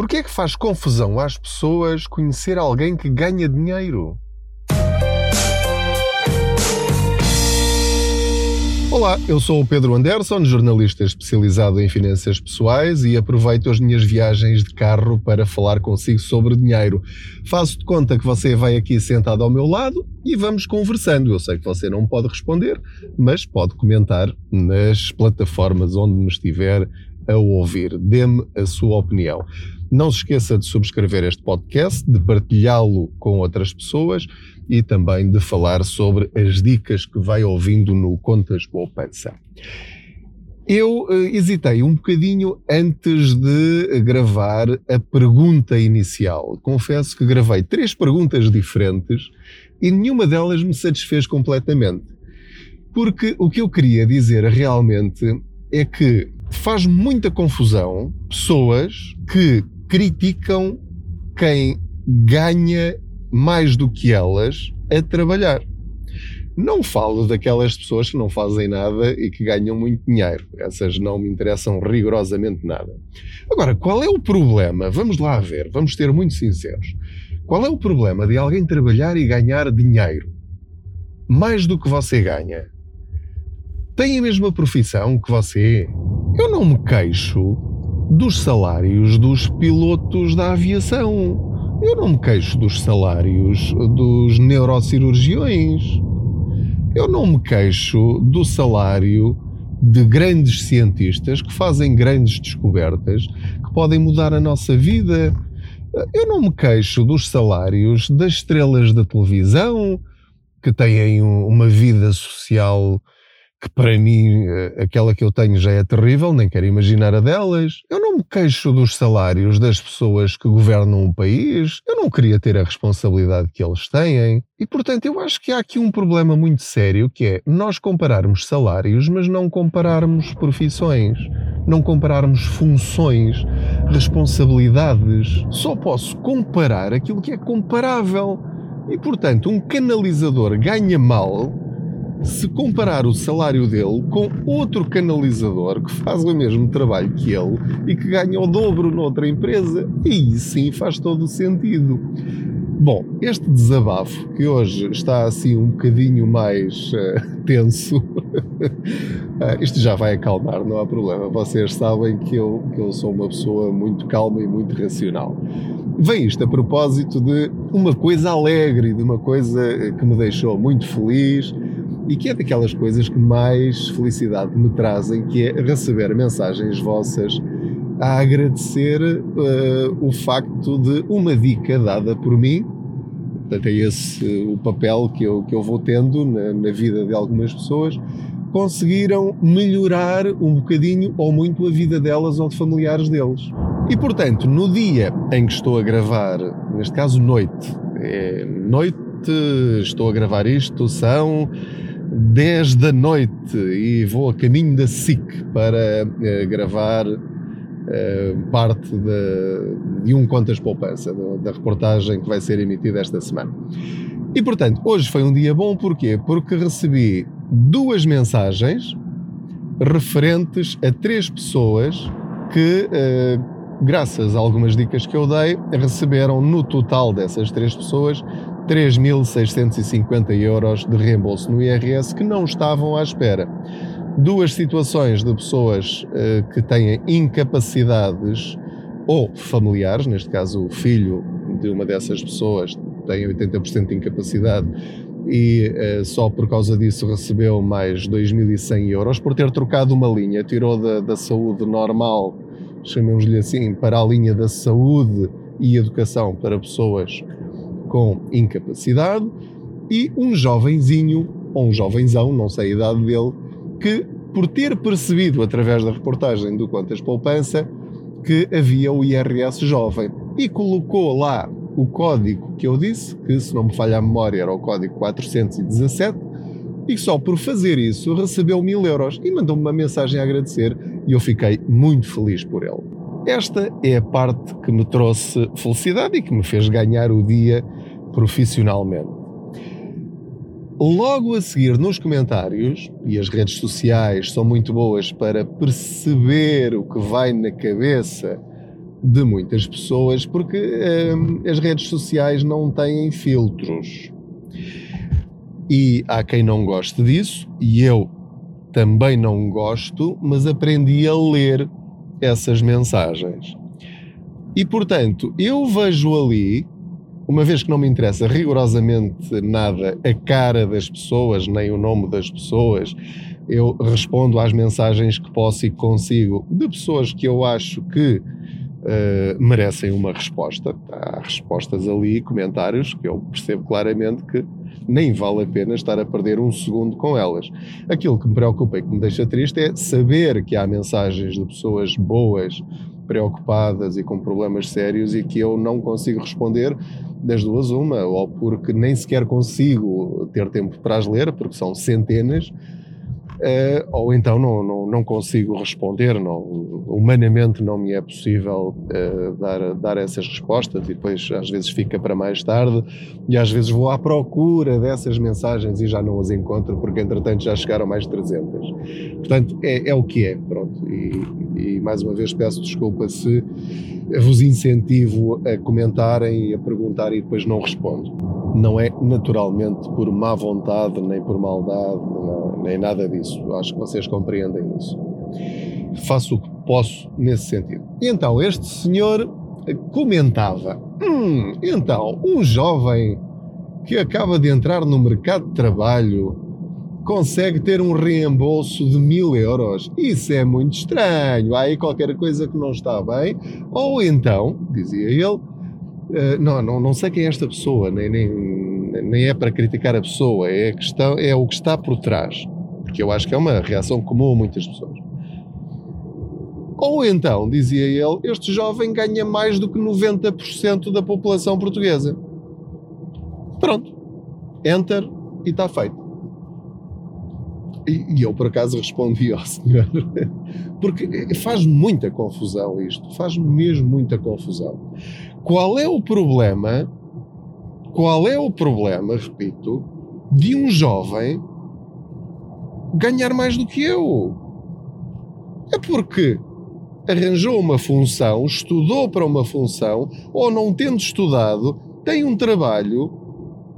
Porquê é que faz confusão às pessoas conhecer alguém que ganha dinheiro? Olá, eu sou o Pedro Anderson, jornalista especializado em finanças pessoais e aproveito as minhas viagens de carro para falar consigo sobre dinheiro. Faço de conta que você vai aqui sentado ao meu lado e vamos conversando. Eu sei que você não pode responder, mas pode comentar nas plataformas onde me estiver a ouvir. Dê-me a sua opinião. Não se esqueça de subscrever este podcast, de partilhá-lo com outras pessoas e também de falar sobre as dicas que vai ouvindo no Contas Poupança. Eu uh, hesitei um bocadinho antes de gravar a pergunta inicial. Confesso que gravei três perguntas diferentes e nenhuma delas me satisfez completamente. Porque o que eu queria dizer realmente é que faz muita confusão pessoas que criticam quem ganha mais do que elas a trabalhar. Não falo daquelas pessoas que não fazem nada e que ganham muito dinheiro. Essas não me interessam rigorosamente nada. Agora, qual é o problema? Vamos lá ver, vamos ser muito sinceros. Qual é o problema de alguém trabalhar e ganhar dinheiro? Mais do que você ganha. Tem a mesma profissão que você? Eu não me queixo dos salários dos pilotos da aviação eu não me queixo dos salários dos neurocirurgiões. Eu não me queixo do salário de grandes cientistas que fazem grandes descobertas que podem mudar a nossa vida. Eu não me queixo dos salários das estrelas da televisão que têm uma vida social que para mim eh, aquela que eu tenho já é terrível, nem quero imaginar a delas. Eu não me queixo dos salários das pessoas que governam o país, eu não queria ter a responsabilidade que eles têm. E portanto eu acho que há aqui um problema muito sério que é nós compararmos salários, mas não compararmos profissões, não compararmos funções, responsabilidades. Só posso comparar aquilo que é comparável. E portanto, um canalizador ganha mal se comparar o salário dele com outro canalizador que faz o mesmo trabalho que ele e que ganha o dobro noutra empresa, aí sim faz todo o sentido. Bom, este desabafo, que hoje está assim um bocadinho mais uh, tenso, uh, isto já vai acalmar, não há problema. Vocês sabem que eu, que eu sou uma pessoa muito calma e muito racional. Vem isto a propósito de uma coisa alegre, de uma coisa que me deixou muito feliz e que é daquelas coisas que mais felicidade me trazem, que é receber mensagens vossas a agradecer uh, o facto de uma dica dada por mim, portanto é esse uh, o papel que eu, que eu vou tendo na, na vida de algumas pessoas, conseguiram melhorar um bocadinho ou muito a vida delas ou de familiares deles. E portanto, no dia em que estou a gravar, neste caso noite, é noite, estou a gravar isto, são 10 da noite e vou a caminho da SIC para uh, gravar uh, parte de, de, um Contas Poupança, da, reportagem que vai ser emitida esta semana. E portanto, hoje foi um dia bom, porquê? Porque recebi duas mensagens referentes a três pessoas que, uh, graças a algumas dicas que eu dei, receberam no total dessas três pessoas 3.650 euros de reembolso no IRS que não estavam à espera. Duas situações de pessoas uh, que têm incapacidades ou familiares, neste caso o filho de uma dessas pessoas tem 80% de incapacidade e uh, só por causa disso recebeu mais 2.100 euros por ter trocado uma linha, tirou da, da saúde normal, chamemos-lhe assim, para a linha da saúde e educação para pessoas com incapacidade e um jovenzinho, ou um jovenzão, não sei a idade dele, que por ter percebido através da reportagem do Quantas Poupança que havia o IRS jovem e colocou lá o código que eu disse, que se não me falha a memória era o código 417, e só por fazer isso recebeu mil euros e mandou-me uma mensagem a agradecer e eu fiquei muito feliz por ele. Esta é a parte que me trouxe felicidade e que me fez ganhar o dia profissionalmente. Logo a seguir, nos comentários, e as redes sociais são muito boas para perceber o que vai na cabeça de muitas pessoas porque hum, as redes sociais não têm filtros. E há quem não goste disso, e eu também não gosto, mas aprendi a ler essas mensagens. E portanto, eu vejo ali, uma vez que não me interessa rigorosamente nada a cara das pessoas, nem o nome das pessoas, eu respondo às mensagens que posso e consigo de pessoas que eu acho que uh, merecem uma resposta. Há respostas ali, comentários, que eu percebo claramente que nem vale a pena estar a perder um segundo com elas. Aquilo que me preocupa e que me deixa triste é saber que há mensagens de pessoas boas, preocupadas e com problemas sérios e que eu não consigo responder das duas uma, ou porque nem sequer consigo ter tempo para as ler, porque são centenas, Uh, ou então não, não, não, consigo responder, não, humanamente não me é possível uh, dar, dar essas respostas e depois às vezes fica para mais tarde e às vezes vou à procura dessas mensagens e já não as encontro porque entretanto já chegaram mais de 300. Portanto, é, é o que é, pronto. E, e mais uma vez peço desculpa se vos incentivo a comentarem e a perguntar e depois não respondo. Não é naturalmente por má vontade nem por maldade, não, nem nada disso. Acho que vocês compreendem isso. Faço o que posso nesse sentido. E então, este senhor comentava: hum, então, um jovem que acaba de entrar no mercado de trabalho consegue ter um reembolso de mil euros. Isso é muito estranho. Há aí qualquer coisa que não está bem. Ou então, dizia ele, uh, não, não, não sei quem é esta pessoa, nem, nem, nem é para criticar a pessoa, é, questão, é o que está por trás. Porque eu acho que é uma reação comum a muitas pessoas. Ou então, dizia ele, este jovem ganha mais do que 90% da população portuguesa. Pronto. Enter e está feito. E, e eu, por acaso, respondi ao senhor, porque faz muita confusão isto, faz mesmo muita confusão. Qual é o problema? Qual é o problema, repito, de um jovem ganhar mais do que eu? É porque arranjou uma função, estudou para uma função, ou não tendo estudado, tem um trabalho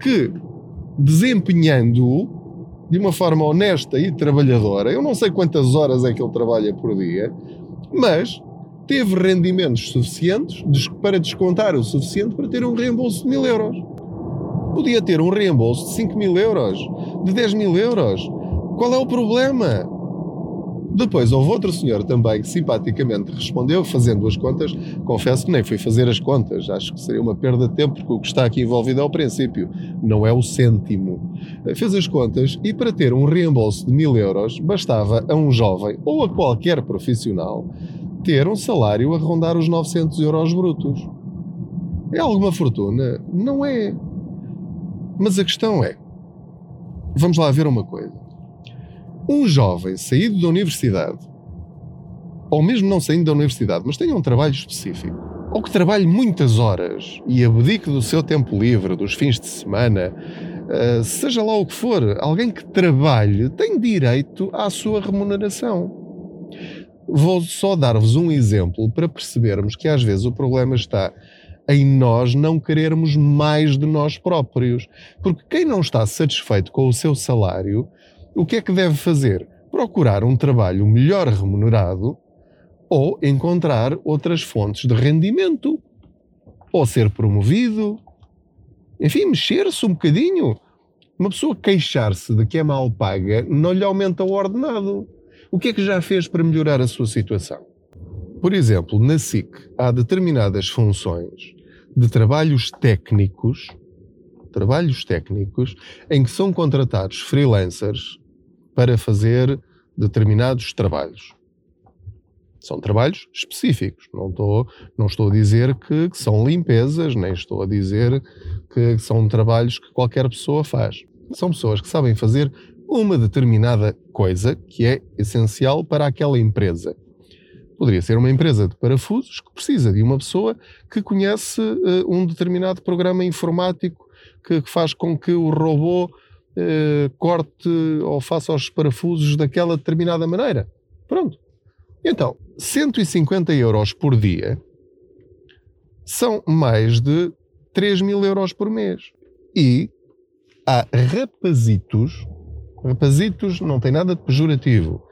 que, desempenhando-o, de uma forma honesta e trabalhadora. Eu não sei quantas horas é que ele trabalha por dia, mas teve rendimentos suficientes para descontar o suficiente para ter um reembolso de mil euros. Podia ter um reembolso de 5 mil euros, de 10 mil euros. Qual é o problema? Depois houve outro senhor também que simpaticamente respondeu, fazendo as contas. Confesso que nem fui fazer as contas, acho que seria uma perda de tempo, porque o que está aqui envolvido é o princípio, não é o cêntimo. Fez as contas e para ter um reembolso de mil euros bastava a um jovem ou a qualquer profissional ter um salário a rondar os 900 euros brutos. É alguma fortuna? Não é. Mas a questão é: vamos lá ver uma coisa um jovem saído da universidade, ou mesmo não saindo da universidade, mas tenha um trabalho específico, ou que trabalhe muitas horas e abdique do seu tempo livre, dos fins de semana, uh, seja lá o que for, alguém que trabalhe tem direito à sua remuneração. Vou só dar-vos um exemplo para percebermos que às vezes o problema está em nós não querermos mais de nós próprios. Porque quem não está satisfeito com o seu salário o que é que deve fazer? Procurar um trabalho melhor remunerado ou encontrar outras fontes de rendimento. Ou ser promovido. Enfim, mexer-se um bocadinho. Uma pessoa queixar-se de que é mal paga não lhe aumenta o ordenado. O que é que já fez para melhorar a sua situação? Por exemplo, na SIC há determinadas funções de trabalhos técnicos, trabalhos técnicos, em que são contratados freelancers para fazer determinados trabalhos. São trabalhos específicos. Não estou, não estou a dizer que, que são limpezas, nem estou a dizer que são trabalhos que qualquer pessoa faz. São pessoas que sabem fazer uma determinada coisa que é essencial para aquela empresa. Poderia ser uma empresa de parafusos que precisa de uma pessoa que conhece uh, um determinado programa informático que, que, faz com que o robô eh, corte ou faça os parafusos daquela determinada maneira. Pronto. Então, 150 euros por dia são mais de 3 mil euros por mês. E há rapazitos, rapazitos não tem nada de pejorativo,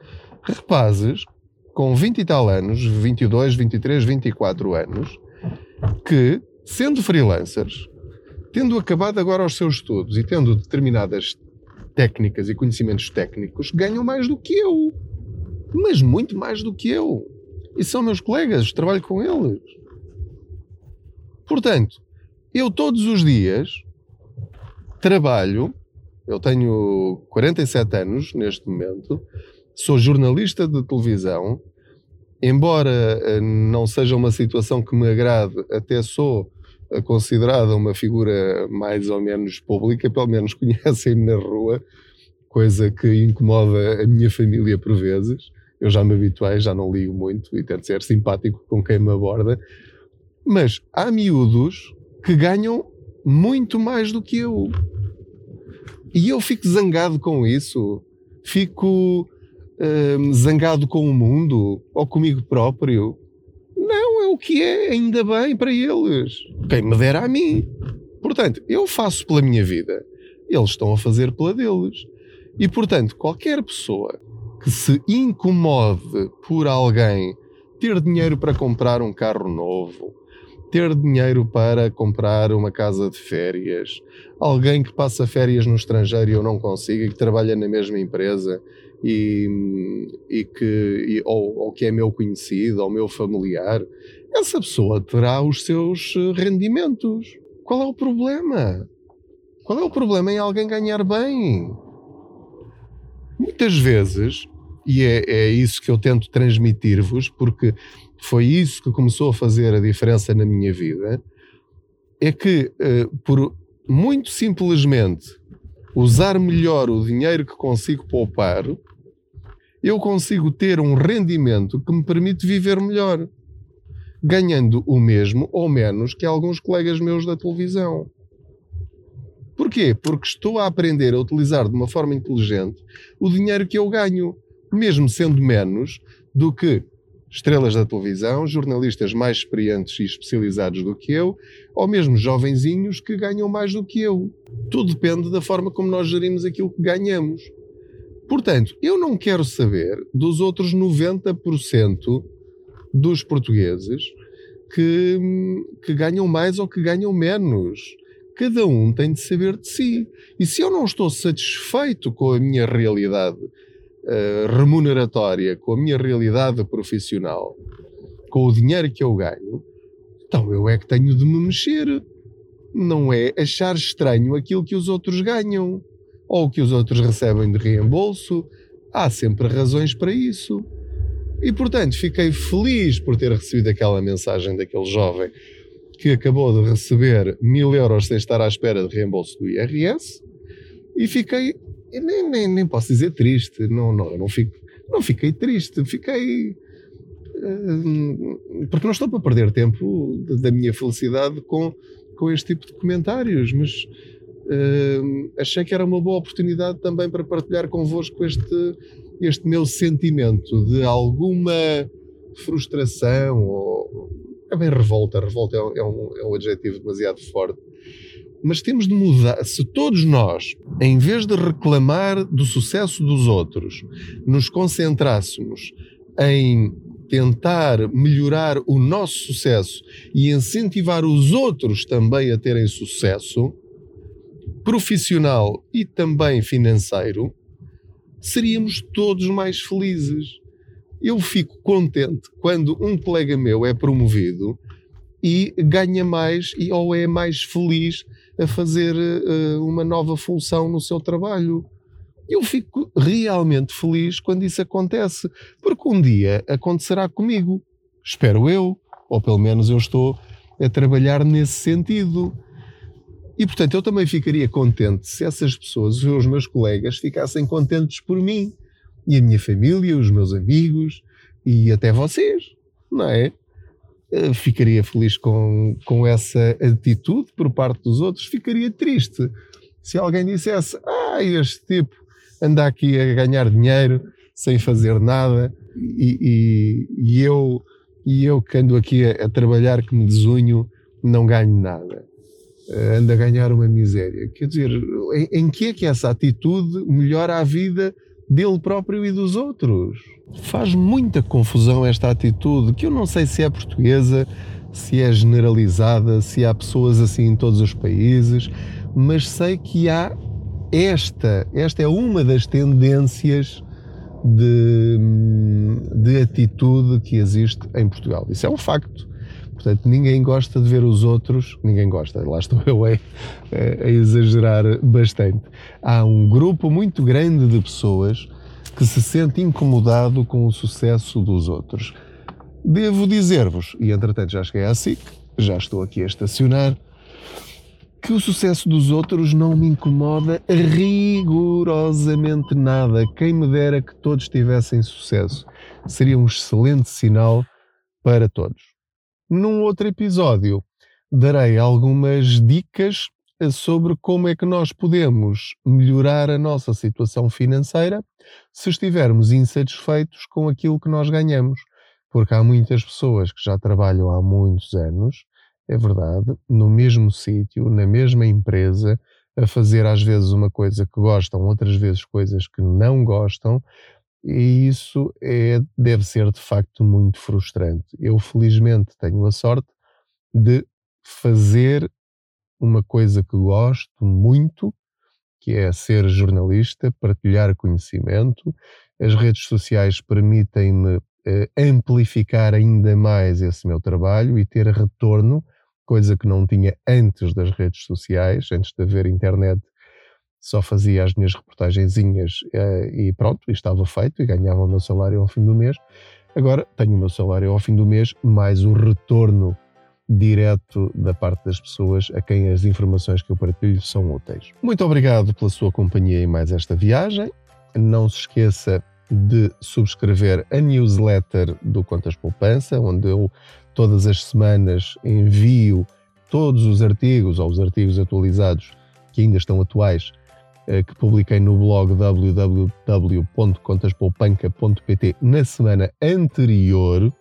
rapazes com 20 e tal anos, 22, 23, 24 anos, que, sendo freelancers, tendo acabado agora os seus estudos e tendo determinadas técnicas e conhecimentos técnicos, ganham mais do que eu. Mas muito mais do que eu. E são meus colegas, trabalho com eles. Portanto, eu todos os dias trabalho, eu tenho 47 anos neste momento, sou jornalista de televisão, embora eh, não seja uma situação que me agrade, até sou considerada uma figura mais ou menos pública, pelo menos conhecem-me na rua, coisa que incomoda a minha família por vezes. Eu já me habituei, já não ligo muito e tento ser simpático com quem me aborda. Mas há miúdos que ganham muito mais do que eu. E eu fico zangado com isso. Fico hum, zangado com o mundo ou comigo próprio. O que é, ainda bem para eles. Quem me dera a mim. Portanto, eu faço pela minha vida, eles estão a fazer pela deles. E portanto, qualquer pessoa que se incomode por alguém ter dinheiro para comprar um carro novo, ter dinheiro para comprar uma casa de férias, alguém que passa férias no estrangeiro e eu não consigo, e que trabalha na mesma empresa e, e que e, ou, ou, que é meu conhecido ou meu familiar, essa pessoa terá os seus eh, rendimentos. Qual é o problema? Qual é o problema em alguém ganhar bem? Muitas vezes, e é, é isso que eu tento transmitir-vos, porque foi isso que começou a fazer a diferença na minha vida, é que uh, por muito simplesmente usar melhor o dinheiro que consigo poupar, eu consigo ter um rendimento que me permite viver melhor, ganhando o mesmo ou menos que alguns colegas meus da televisão. Porquê? Porque estou a aprender a utilizar de uma forma inteligente o dinheiro que eu ganho, mesmo sendo menos do que estrelas da televisão, jornalistas mais experientes e especializados do que eu, ou mesmo jovenzinhos que ganham mais do que eu. Tudo depende da forma como nós gerimos aquilo que ganhamos. Portanto, eu não quero saber dos outros 90% dos portugueses que, que ganham mais ou que ganham menos. Cada um tem de saber de si. E se eu não estou satisfeito com a minha realidade uh, remuneratória, com a minha realidade profissional, com o dinheiro que eu ganho, então eu é que tenho de me mexer. Não é achar estranho aquilo que os outros ganham ou que os outros recebem de reembolso. Há sempre razões para isso. E portanto fiquei feliz por ter recebido aquela mensagem daquele jovem que acabou de receber mil euros sem estar à espera de reembolso do IRS e fiquei nem, nem, nem posso dizer triste, não, não, não, fico, não fiquei triste, fiquei. Uh, porque não estou para perder tempo da minha felicidade com, com este tipo de comentários, mas uh, achei que era uma boa oportunidade também para partilhar convosco este, este meu sentimento de alguma frustração ou. É bem revolta, revolta é, é um, é um adjetivo demasiado forte mas temos de mudar. Se todos nós, em vez de reclamar do sucesso dos outros, nos concentrássemos em tentar melhorar o nosso sucesso e incentivar os outros também a terem sucesso, profissional e também financeiro, seríamos todos mais felizes. Eu fico contente quando um colega meu é promovido e ganha mais e ou é mais feliz a fazer uh, uma nova função no seu trabalho. Eu fico realmente feliz quando isso acontece, porque um dia acontecerá comigo. Espero eu, ou pelo menos eu estou a trabalhar nesse sentido. E portanto eu também ficaria contente se essas pessoas, os meus colegas, ficassem contentes por mim e a minha família, os meus amigos e até vocês, não é? Eh, ficaria feliz com, com essa atitude por parte dos outros, ficaria triste se alguém dissesse: Ah, este tipo anda aqui a ganhar dinheiro sem fazer nada e, e, e eu, e eu que ando aqui a, a, trabalhar que me desunho não ganho nada, anda a ganhar uma miséria. Quer dizer, em, em que é que essa atitude melhora a vida dele próprio e dos outros? Faz muita confusão esta atitude, que eu não sei se é portuguesa, se é generalizada, se há pessoas assim em todos os países, mas sei que há esta, esta é uma das tendências de, de atitude que existe em Portugal. Isso é um facto. Portanto, ninguém gosta de ver os outros, ninguém gosta, lá estou eu a, a, exagerar bastante. Há um grupo muito grande de pessoas que se sente incomodado com o sucesso dos outros. Devo dizer-vos, e entretanto já cheguei à SIC, já estou aqui a estacionar, que o sucesso dos outros não me incomoda rigorosamente nada. Quem me dera que todos tivessem sucesso. Seria um excelente sinal para todos. Num outro episódio, darei algumas dicas sobre como é que nós podemos melhorar a nossa situação financeira se estivermos insatisfeitos com aquilo que nós ganhamos. Porque há muitas pessoas que já trabalham há muitos anos, é verdade, no mesmo sítio, na mesma empresa, a fazer às vezes uma coisa que gostam, outras vezes coisas que não gostam, e isso é, deve ser de facto muito frustrante. Eu, felizmente, tenho a sorte de fazer uma coisa que gosto muito, que é ser jornalista, partilhar conhecimento. As redes sociais permitem-me eh, amplificar ainda mais esse meu trabalho e ter retorno, coisa que não tinha antes das redes sociais, antes de haver internet só fazia as minhas reportagenzinhas uh, e pronto, estava feito e ganhava o meu salário ao fim do mês. Agora tenho o meu salário ao fim do mês, mais o retorno direto da parte das pessoas a quem as informações que eu partilho são úteis. Muito obrigado pela sua companhia em mais esta viagem. Não se esqueça de subscrever a newsletter do Contas Poupança, onde eu todas as semanas envio todos os artigos ou os artigos atualizados que ainda estão atuais eh, que publiquei no blog www.contaspoupanca.pt na semana anterior,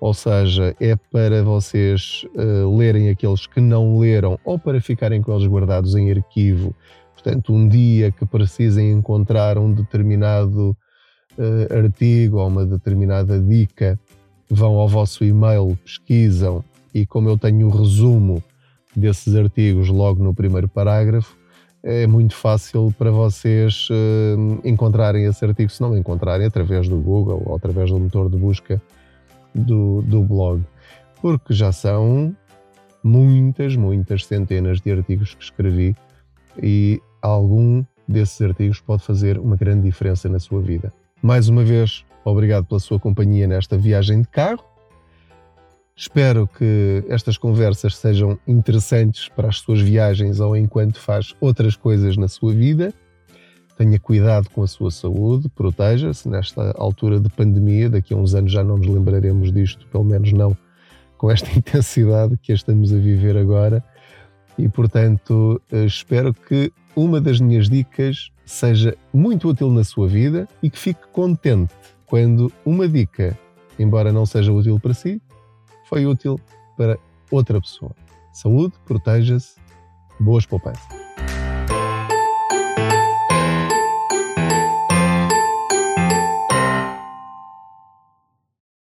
ou seja, é para vocês uh, lerem aqueles que não leram ou para ficarem com eles guardados em arquivo. Portanto, um dia que precisem encontrar um determinado uh, artigo ou uma determinada dica, vão ao vosso e-mail, pesquisam e, como eu tenho o resumo desses artigos logo no primeiro parágrafo, é muito fácil para vocês uh, encontrarem esse artigo, se não encontrarem, através do Google ou através do motor de busca do, do blog. Porque já são muitas, muitas centenas de artigos que escrevi e algum desses artigos pode fazer uma grande diferença na sua vida. Mais uma vez, obrigado pela sua companhia nesta viagem de carro Espero que estas conversas sejam interessantes para as suas viagens ou enquanto faz outras coisas na sua vida. Tenha cuidado com a sua saúde, proteja-se nesta altura de pandemia. Daqui a uns anos já não nos lembraremos disto, pelo menos não com esta intensidade que estamos a viver agora. E portanto, eh, espero que uma das minhas dicas seja muito útil na sua vida e que fique contente quando uma dica, embora não seja útil para si, foi útil para outra pessoa. Saúde, proteja-se, boas poupanças.